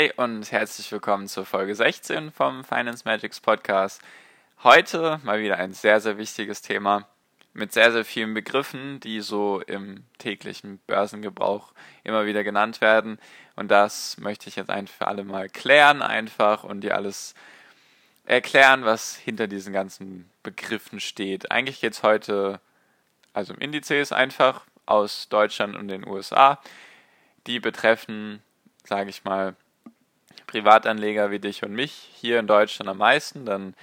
Hi und herzlich willkommen zur Folge 16 vom Finance Magics Podcast. Heute mal wieder ein sehr, sehr wichtiges Thema mit sehr, sehr vielen Begriffen, die so im täglichen Börsengebrauch immer wieder genannt werden. Und das möchte ich jetzt ein für alle Mal klären einfach und dir alles erklären, was hinter diesen ganzen Begriffen steht. Eigentlich geht es heute also um Indizes einfach aus Deutschland und den USA. Die betreffen, sage ich mal, Privatanleger wie dich und mich hier in Deutschland am meisten, dann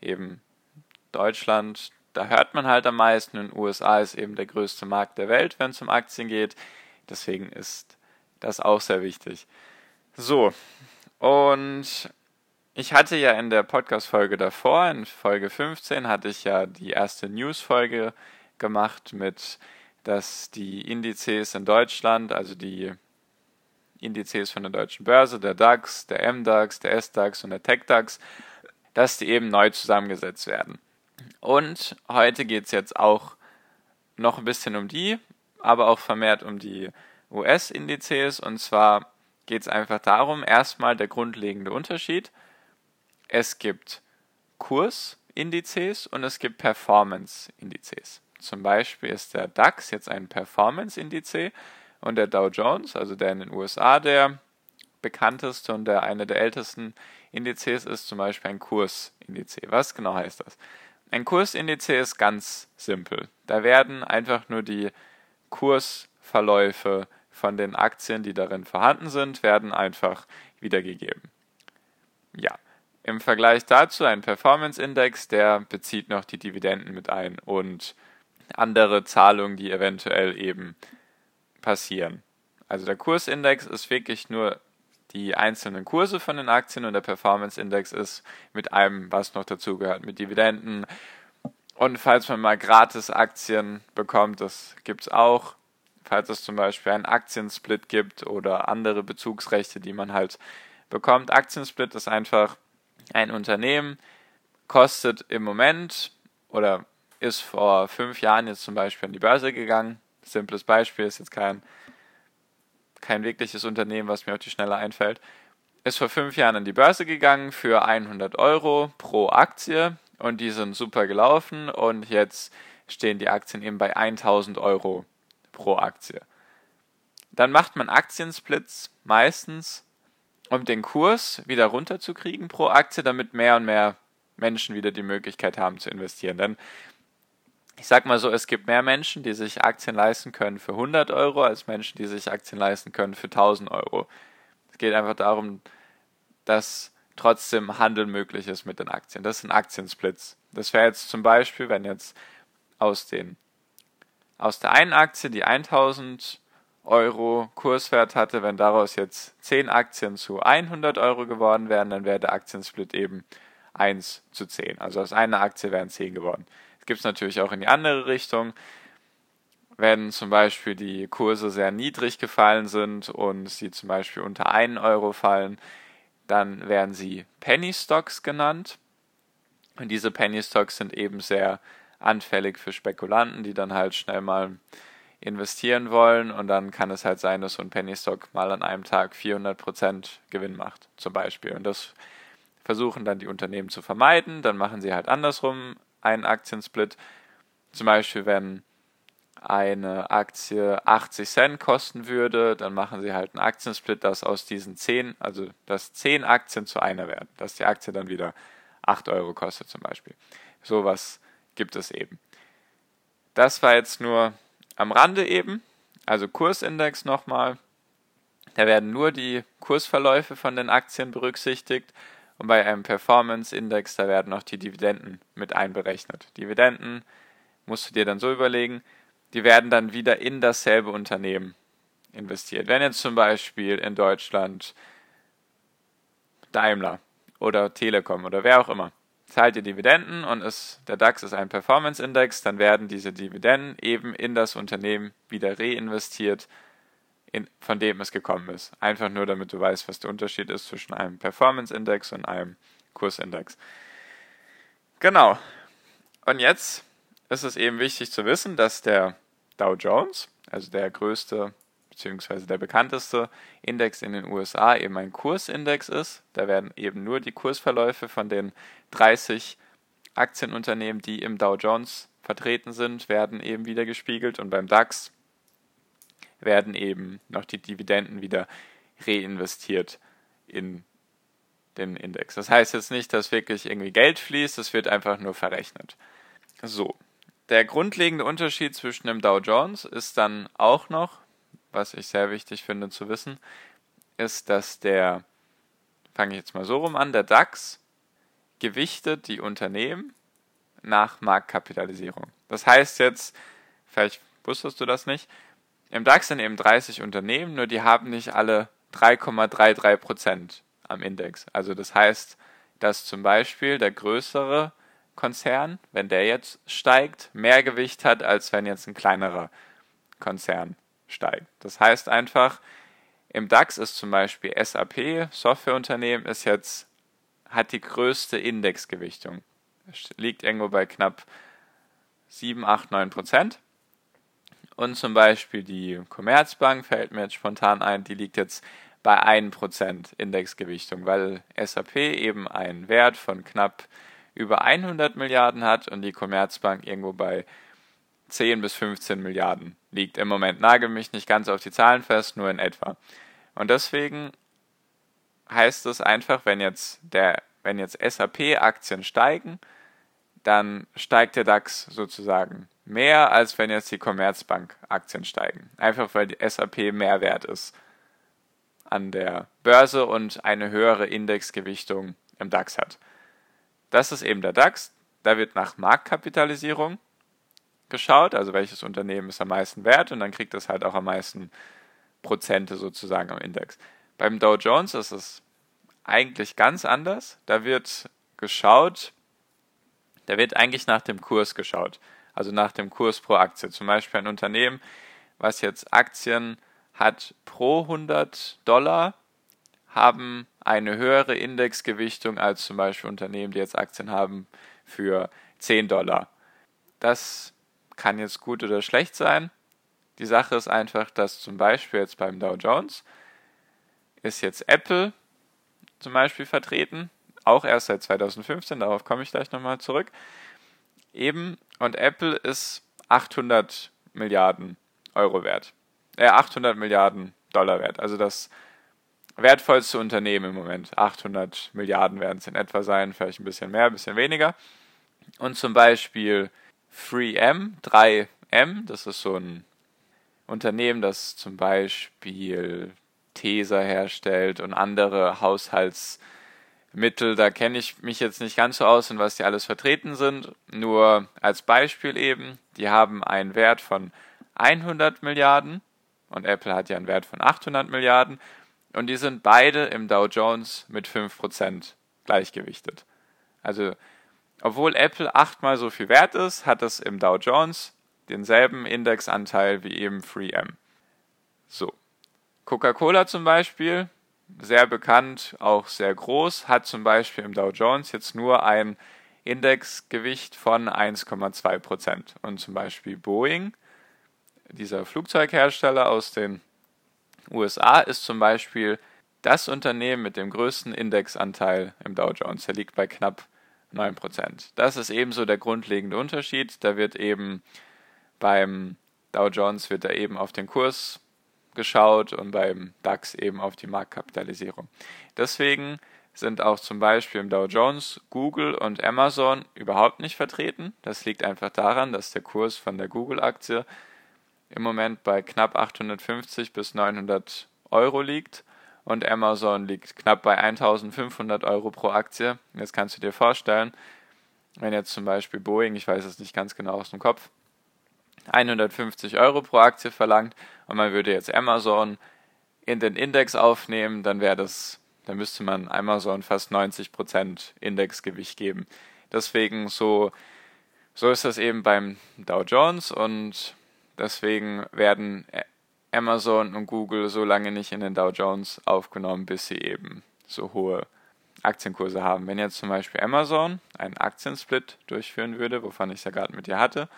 eben Deutschland, da hört man halt am meisten. In den USA ist eben der größte Markt der Welt, wenn es um Aktien geht. Deswegen ist das auch sehr wichtig. So, und ich hatte ja in der Podcast-Folge davor, in Folge 15, hatte ich ja die erste News-Folge gemacht mit, dass die Indizes in Deutschland, also die Indizes von der deutschen Börse, der DAX, der MDAX, der SDAX und der TechDAX, dass die eben neu zusammengesetzt werden. Und heute geht es jetzt auch noch ein bisschen um die, aber auch vermehrt um die US-Indizes. Und zwar geht es einfach darum, erstmal der grundlegende Unterschied. Es gibt Kursindizes und es gibt Performance-Indizes. Zum Beispiel ist der DAX jetzt ein Performance-Indice und der Dow Jones, also der in den USA der bekannteste und der eine der ältesten Indizes ist, zum Beispiel ein Kursindiz. Was genau heißt das? Ein Kursindiz ist ganz simpel. Da werden einfach nur die Kursverläufe von den Aktien, die darin vorhanden sind, werden einfach wiedergegeben. Ja, im Vergleich dazu ein Performance Index, der bezieht noch die Dividenden mit ein und andere Zahlungen, die eventuell eben passieren. Also der Kursindex ist wirklich nur die einzelnen Kurse von den Aktien und der Performance Index ist mit allem, was noch dazugehört, mit Dividenden. Und falls man mal gratis Aktien bekommt, das gibt es auch, falls es zum Beispiel einen Aktiensplit gibt oder andere Bezugsrechte, die man halt bekommt. Aktiensplit ist einfach ein Unternehmen, kostet im Moment oder ist vor fünf Jahren jetzt zum Beispiel an die Börse gegangen, simples Beispiel, ist jetzt kein, kein wirkliches Unternehmen, was mir auf die Schnelle einfällt, ist vor fünf Jahren an die Börse gegangen für 100 Euro pro Aktie und die sind super gelaufen und jetzt stehen die Aktien eben bei 1000 Euro pro Aktie. Dann macht man Aktiensplits meistens, um den Kurs wieder runterzukriegen pro Aktie, damit mehr und mehr Menschen wieder die Möglichkeit haben zu investieren. Denn ich sag mal so, es gibt mehr Menschen, die sich Aktien leisten können für 100 Euro, als Menschen, die sich Aktien leisten können für 1000 Euro. Es geht einfach darum, dass trotzdem Handel möglich ist mit den Aktien. Das sind Aktiensplits. Das wäre jetzt zum Beispiel, wenn jetzt aus, den, aus der einen Aktie, die 1000 Euro Kurswert hatte, wenn daraus jetzt 10 Aktien zu 100 Euro geworden wären, dann wäre der Aktiensplit eben 1 zu 10. Also aus einer Aktie wären 10 geworden gibt es natürlich auch in die andere Richtung. Wenn zum Beispiel die Kurse sehr niedrig gefallen sind und sie zum Beispiel unter 1 Euro fallen, dann werden sie Penny Stocks genannt. Und diese Penny Stocks sind eben sehr anfällig für Spekulanten, die dann halt schnell mal investieren wollen und dann kann es halt sein, dass so ein Penny Stock mal an einem Tag 400% Gewinn macht, zum Beispiel. Und das versuchen dann die Unternehmen zu vermeiden. Dann machen sie halt andersrum einen Aktiensplit. Zum Beispiel, wenn eine Aktie 80 Cent kosten würde, dann machen sie halt einen Aktiensplit, dass aus diesen 10, also dass 10 Aktien zu einer werden, dass die Aktie dann wieder 8 Euro kostet zum Beispiel. Sowas gibt es eben. Das war jetzt nur am Rande eben, also Kursindex nochmal. Da werden nur die Kursverläufe von den Aktien berücksichtigt und bei einem Performance-Index, da werden auch die Dividenden mit einberechnet. Dividenden musst du dir dann so überlegen, die werden dann wieder in dasselbe Unternehmen investiert. Wenn jetzt zum Beispiel in Deutschland Daimler oder Telekom oder wer auch immer zahlt ihr Dividenden und ist, der DAX ist ein Performance-Index, dann werden diese Dividenden eben in das Unternehmen wieder reinvestiert, in, von dem es gekommen ist. Einfach nur, damit du weißt, was der Unterschied ist zwischen einem Performance-Index und einem Kursindex. Genau. Und jetzt ist es eben wichtig zu wissen, dass der Dow Jones, also der größte beziehungsweise der bekannteste Index in den USA eben ein Kursindex ist. Da werden eben nur die Kursverläufe von den 30 Aktienunternehmen, die im Dow Jones vertreten sind, werden eben wieder gespiegelt und beim DAX werden eben noch die Dividenden wieder reinvestiert in den Index. Das heißt jetzt nicht, dass wirklich irgendwie Geld fließt, es wird einfach nur verrechnet. So, der grundlegende Unterschied zwischen dem Dow Jones ist dann auch noch, was ich sehr wichtig finde zu wissen, ist, dass der, fange ich jetzt mal so rum an, der DAX gewichtet die Unternehmen nach Marktkapitalisierung. Das heißt jetzt, vielleicht wusstest du das nicht, im DAX sind eben 30 Unternehmen, nur die haben nicht alle 3,33 Prozent am Index. Also das heißt, dass zum Beispiel der größere Konzern, wenn der jetzt steigt, mehr Gewicht hat, als wenn jetzt ein kleinerer Konzern steigt. Das heißt einfach, im DAX ist zum Beispiel SAP, Softwareunternehmen, ist jetzt, hat die größte Indexgewichtung. Liegt irgendwo bei knapp 7, 8, 9 Prozent. Und zum Beispiel die Commerzbank fällt mir jetzt spontan ein, die liegt jetzt bei 1% Indexgewichtung, weil SAP eben einen Wert von knapp über 100 Milliarden hat und die Commerzbank irgendwo bei 10 bis 15 Milliarden liegt im Moment. Nagel mich nicht ganz auf die Zahlen fest, nur in etwa. Und deswegen heißt es einfach, wenn jetzt der, wenn jetzt SAP-Aktien steigen, dann steigt der DAX sozusagen mehr, als wenn jetzt die Commerzbank-Aktien steigen. Einfach weil die SAP mehr wert ist an der Börse und eine höhere Indexgewichtung im DAX hat. Das ist eben der DAX. Da wird nach Marktkapitalisierung geschaut, also welches Unternehmen ist am meisten wert und dann kriegt es halt auch am meisten Prozente sozusagen am Index. Beim Dow Jones ist es eigentlich ganz anders. Da wird geschaut, da wird eigentlich nach dem Kurs geschaut, also nach dem Kurs pro Aktie. Zum Beispiel ein Unternehmen, was jetzt Aktien hat pro 100 Dollar, haben eine höhere Indexgewichtung als zum Beispiel Unternehmen, die jetzt Aktien haben für 10 Dollar. Das kann jetzt gut oder schlecht sein. Die Sache ist einfach, dass zum Beispiel jetzt beim Dow Jones ist jetzt Apple zum Beispiel vertreten, auch erst seit 2015, darauf komme ich gleich nochmal zurück. Eben, und Apple ist 800 Milliarden Euro wert. Äh, 800 Milliarden Dollar wert. Also das wertvollste Unternehmen im Moment. 800 Milliarden werden es in etwa sein, vielleicht ein bisschen mehr, ein bisschen weniger. Und zum Beispiel 3M, 3M, das ist so ein Unternehmen, das zum Beispiel Tesa herstellt und andere Haushaltsmittel. Da kenne ich mich jetzt nicht ganz so aus, in was die alles vertreten sind. Nur als Beispiel eben, die haben einen Wert von 100 Milliarden und Apple hat ja einen Wert von 800 Milliarden und die sind beide im Dow Jones mit 5% gleichgewichtet. Also, obwohl Apple achtmal so viel wert ist, hat es im Dow Jones denselben Indexanteil wie eben 3M. So. Coca-Cola zum Beispiel, sehr bekannt, auch sehr groß, hat zum Beispiel im Dow Jones jetzt nur ein Indexgewicht von 1,2%. Und zum Beispiel Boeing, dieser Flugzeughersteller aus den USA ist zum Beispiel das Unternehmen mit dem größten Indexanteil im Dow Jones. Der liegt bei knapp 9%. Das ist ebenso der grundlegende Unterschied. Da wird eben beim Dow Jones wird da eben auf den Kurs geschaut und beim DAX eben auf die Marktkapitalisierung. Deswegen sind auch zum Beispiel im Dow Jones Google und Amazon überhaupt nicht vertreten. Das liegt einfach daran, dass der Kurs von der Google-Aktie im Moment bei knapp 850 bis 900 Euro liegt und Amazon liegt knapp bei 1500 Euro pro Aktie. Jetzt kannst du dir vorstellen, wenn jetzt zum Beispiel Boeing, ich weiß es nicht ganz genau aus dem Kopf, 150 Euro pro Aktie verlangt und man würde jetzt Amazon in den Index aufnehmen, dann wäre das Da müsste man Amazon fast 90% Indexgewicht geben. Deswegen so, so ist das eben beim Dow Jones und deswegen werden Amazon und Google so lange nicht in den Dow Jones aufgenommen, bis sie eben so hohe Aktienkurse haben. Wenn jetzt zum Beispiel Amazon einen Aktiensplit durchführen würde, wovon ich es ja gerade mit dir hatte,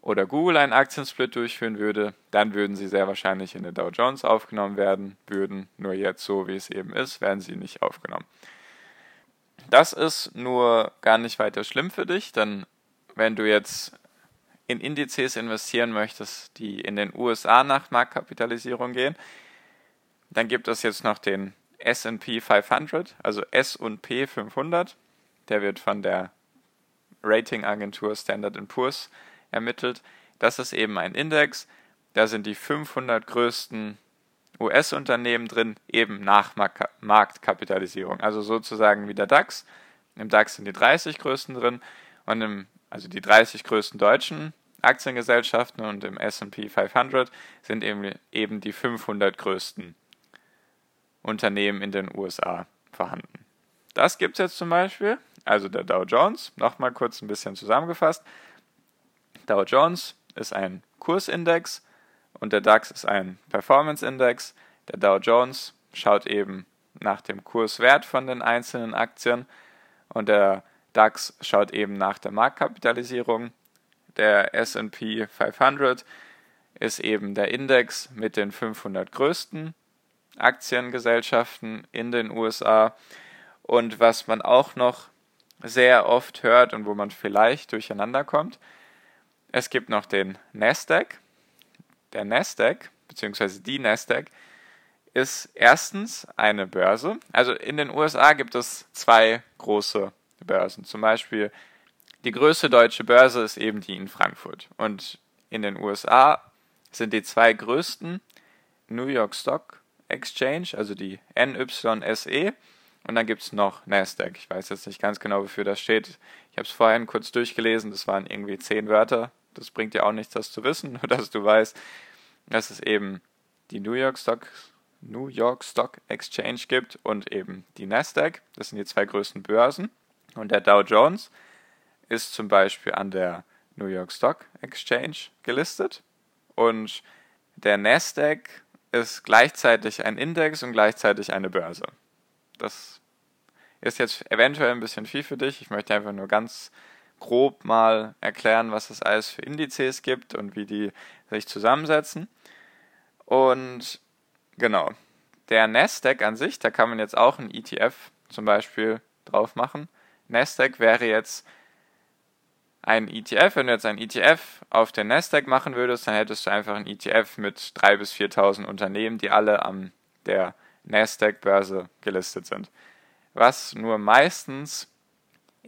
oder Google einen Aktiensplit durchführen würde, dann würden sie sehr wahrscheinlich in den Dow Jones aufgenommen werden, würden nur jetzt so, wie es eben ist, werden sie nicht aufgenommen. Das ist nur gar nicht weiter schlimm für dich, denn wenn du jetzt in Indizes investieren möchtest, die in den USA nach Marktkapitalisierung gehen, dann gibt es jetzt noch den S&P 500, also S&P 500. Der wird von der Ratingagentur Standard Poor's ermittelt. Das ist eben ein Index. Da sind die 500 größten US-Unternehmen drin, eben nach Marktkapitalisierung. Also sozusagen wie der DAX. Im DAX sind die 30 größten drin und im, also die 30 größten deutschen Aktiengesellschaften und im SP 500 sind eben, eben die 500 größten Unternehmen in den USA vorhanden. Das gibt es jetzt zum Beispiel, also der Dow Jones, nochmal kurz ein bisschen zusammengefasst. Dow Jones ist ein Kursindex und der DAX ist ein Performance-Index. Der Dow Jones schaut eben nach dem Kurswert von den einzelnen Aktien und der DAX schaut eben nach der Marktkapitalisierung der SP 500 ist eben der Index mit den 500 größten Aktiengesellschaften in den USA. Und was man auch noch sehr oft hört und wo man vielleicht durcheinander kommt, es gibt noch den Nasdaq. Der Nasdaq, beziehungsweise die Nasdaq, ist erstens eine Börse. Also in den USA gibt es zwei große Börsen. Zum Beispiel die größte deutsche Börse ist eben die in Frankfurt. Und in den USA sind die zwei größten New York Stock Exchange, also die NYSE. Und dann gibt es noch Nasdaq. Ich weiß jetzt nicht ganz genau, wofür das steht. Ich habe es vorhin kurz durchgelesen. Das waren irgendwie zehn Wörter. Das bringt dir auch nichts, das zu wissen, nur dass du weißt, dass es eben die New York Stock, New York Stock Exchange gibt und eben die Nasdaq. Das sind die zwei größten Börsen. Und der Dow Jones ist zum Beispiel an der New York Stock Exchange gelistet und der Nasdaq ist gleichzeitig ein Index und gleichzeitig eine Börse. Das ist jetzt eventuell ein bisschen viel für dich. Ich möchte einfach nur ganz grob mal erklären, was es alles für Indizes gibt und wie die sich zusammensetzen. Und genau, der Nasdaq an sich, da kann man jetzt auch ein ETF zum Beispiel drauf machen. Nasdaq wäre jetzt ein ETF, wenn du jetzt ein ETF auf den Nasdaq machen würdest, dann hättest du einfach ein ETF mit 3.000 bis 4.000 Unternehmen, die alle an der Nasdaq-Börse gelistet sind. Was nur meistens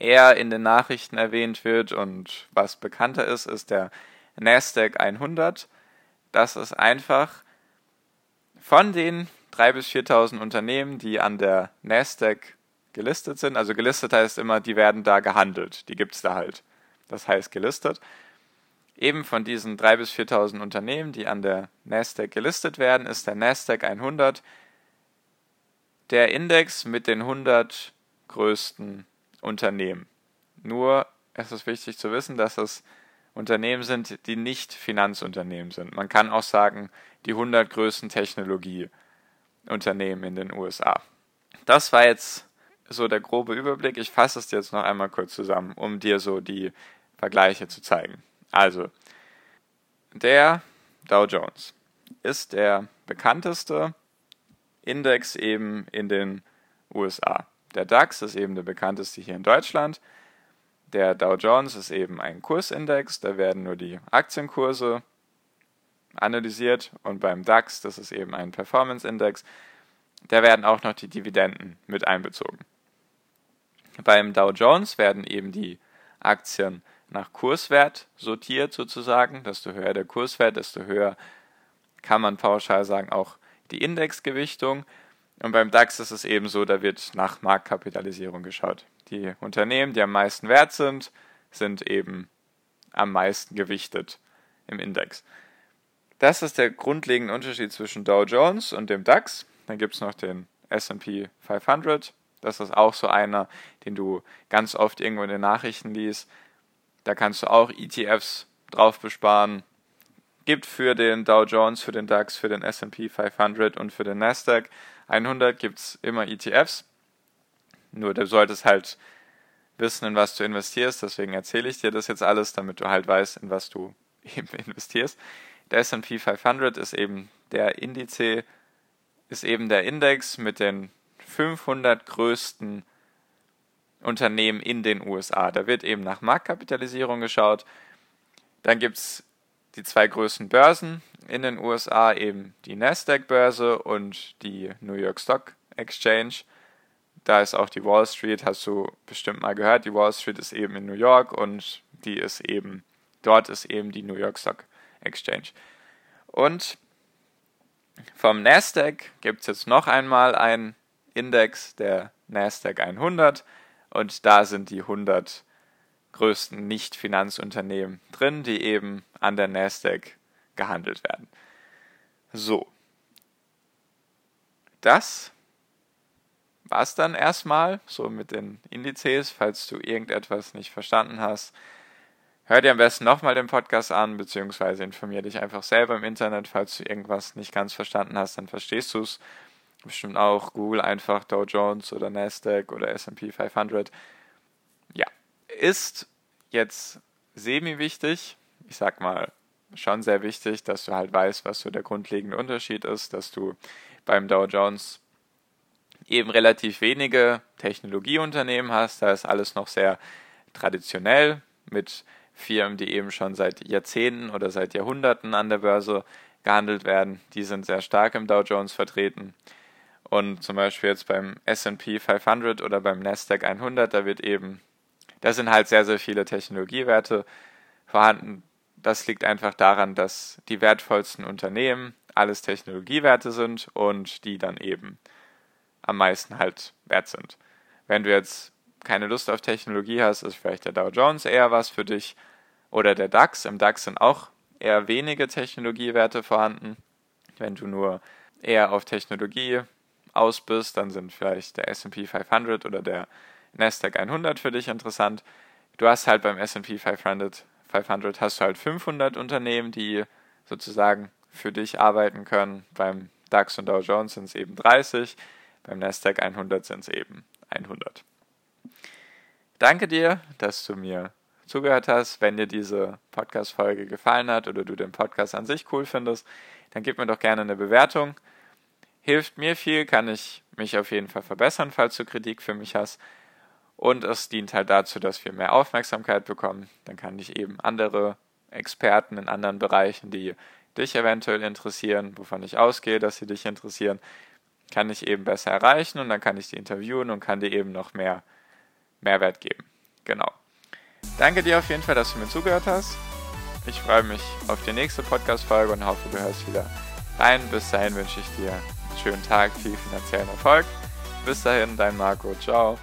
eher in den Nachrichten erwähnt wird und was bekannter ist, ist der Nasdaq 100. Das ist einfach von den 3.000 bis 4.000 Unternehmen, die an der Nasdaq gelistet sind. Also gelistet heißt immer, die werden da gehandelt. Die gibt es da halt das heißt gelistet. Eben von diesen 3.000 bis 4.000 Unternehmen, die an der Nasdaq gelistet werden, ist der Nasdaq 100 der Index mit den 100 größten Unternehmen. Nur es ist wichtig zu wissen, dass es Unternehmen sind, die nicht Finanzunternehmen sind. Man kann auch sagen, die 100 größten Technologieunternehmen in den USA. Das war jetzt so der grobe Überblick. Ich fasse es jetzt noch einmal kurz zusammen, um dir so die Vergleiche zu zeigen. Also, der Dow Jones ist der bekannteste Index eben in den USA. Der DAX ist eben der bekannteste hier in Deutschland. Der Dow Jones ist eben ein Kursindex, da werden nur die Aktienkurse analysiert und beim DAX, das ist eben ein Performance Index, da werden auch noch die Dividenden mit einbezogen. Beim Dow Jones werden eben die Aktien nach Kurswert sortiert sozusagen. Desto höher der Kurswert, desto höher kann man pauschal sagen auch die Indexgewichtung. Und beim DAX ist es eben so, da wird nach Marktkapitalisierung geschaut. Die Unternehmen, die am meisten wert sind, sind eben am meisten gewichtet im Index. Das ist der grundlegende Unterschied zwischen Dow Jones und dem DAX. Dann gibt es noch den SP 500. Das ist auch so einer, den du ganz oft irgendwo in den Nachrichten liest. Da kannst du auch ETFs drauf besparen. Gibt für den Dow Jones, für den DAX, für den SP 500 und für den Nasdaq 100 gibt es immer ETFs. Nur du solltest halt wissen, in was du investierst. Deswegen erzähle ich dir das jetzt alles, damit du halt weißt, in was du eben investierst. Der S&P 500 ist eben der Indiz, ist eben der Index mit den 500 größten Unternehmen in den USA. Da wird eben nach Marktkapitalisierung geschaut. Dann gibt es die zwei größten Börsen in den USA, eben die Nasdaq-Börse und die New York Stock Exchange. Da ist auch die Wall Street, hast du bestimmt mal gehört. Die Wall Street ist eben in New York und die ist eben, dort ist eben die New York Stock Exchange. Und vom Nasdaq gibt es jetzt noch einmal einen Index, der Nasdaq 100. Und da sind die 100 größten Nicht-Finanzunternehmen drin, die eben an der Nasdaq gehandelt werden. So. Das war es dann erstmal, so mit den Indizes. Falls du irgendetwas nicht verstanden hast, hör dir am besten nochmal den Podcast an, beziehungsweise informier dich einfach selber im Internet. Falls du irgendwas nicht ganz verstanden hast, dann verstehst du es bestimmt auch. Google einfach Dow Jones oder Nasdaq oder SP 500. Ja, ist jetzt semi-wichtig. Ich sag mal, schon sehr wichtig, dass du halt weißt, was so der grundlegende Unterschied ist, dass du beim Dow Jones eben relativ wenige Technologieunternehmen hast. Da ist alles noch sehr traditionell mit Firmen, die eben schon seit Jahrzehnten oder seit Jahrhunderten an der Börse gehandelt werden. Die sind sehr stark im Dow Jones vertreten. Und zum Beispiel jetzt beim SP 500 oder beim Nasdaq 100, da wird eben, da sind halt sehr, sehr viele Technologiewerte vorhanden. Das liegt einfach daran, dass die wertvollsten Unternehmen alles Technologiewerte sind und die dann eben am meisten halt wert sind. Wenn du jetzt keine Lust auf Technologie hast, ist vielleicht der Dow Jones eher was für dich oder der DAX. Im DAX sind auch eher wenige Technologiewerte vorhanden. Wenn du nur eher auf Technologie aus bist, dann sind vielleicht der S&P 500 oder der Nasdaq 100 für dich interessant. Du hast halt beim S&P 500, 500 hast du halt 500 Unternehmen, die sozusagen für dich arbeiten können. Beim DAX und Dow Jones sind es eben 30, beim Nasdaq 100 sind es eben 100. Danke dir, dass du mir zugehört hast. Wenn dir diese Podcast-Folge gefallen hat oder du den Podcast an sich cool findest, dann gib mir doch gerne eine Bewertung hilft mir viel, kann ich mich auf jeden Fall verbessern, falls du Kritik für mich hast. Und es dient halt dazu, dass wir mehr Aufmerksamkeit bekommen. Dann kann ich eben andere Experten in anderen Bereichen, die dich eventuell interessieren, wovon ich ausgehe, dass sie dich interessieren, kann ich eben besser erreichen und dann kann ich die interviewen und kann dir eben noch mehr Mehrwert geben. Genau. Danke dir auf jeden Fall, dass du mir zugehört hast. Ich freue mich auf die nächste Podcast-Folge und hoffe, du hörst wieder rein. Bis dahin wünsche ich dir schönen Tag, viel finanziellen Erfolg. Bis dahin, dein Marco. Ciao.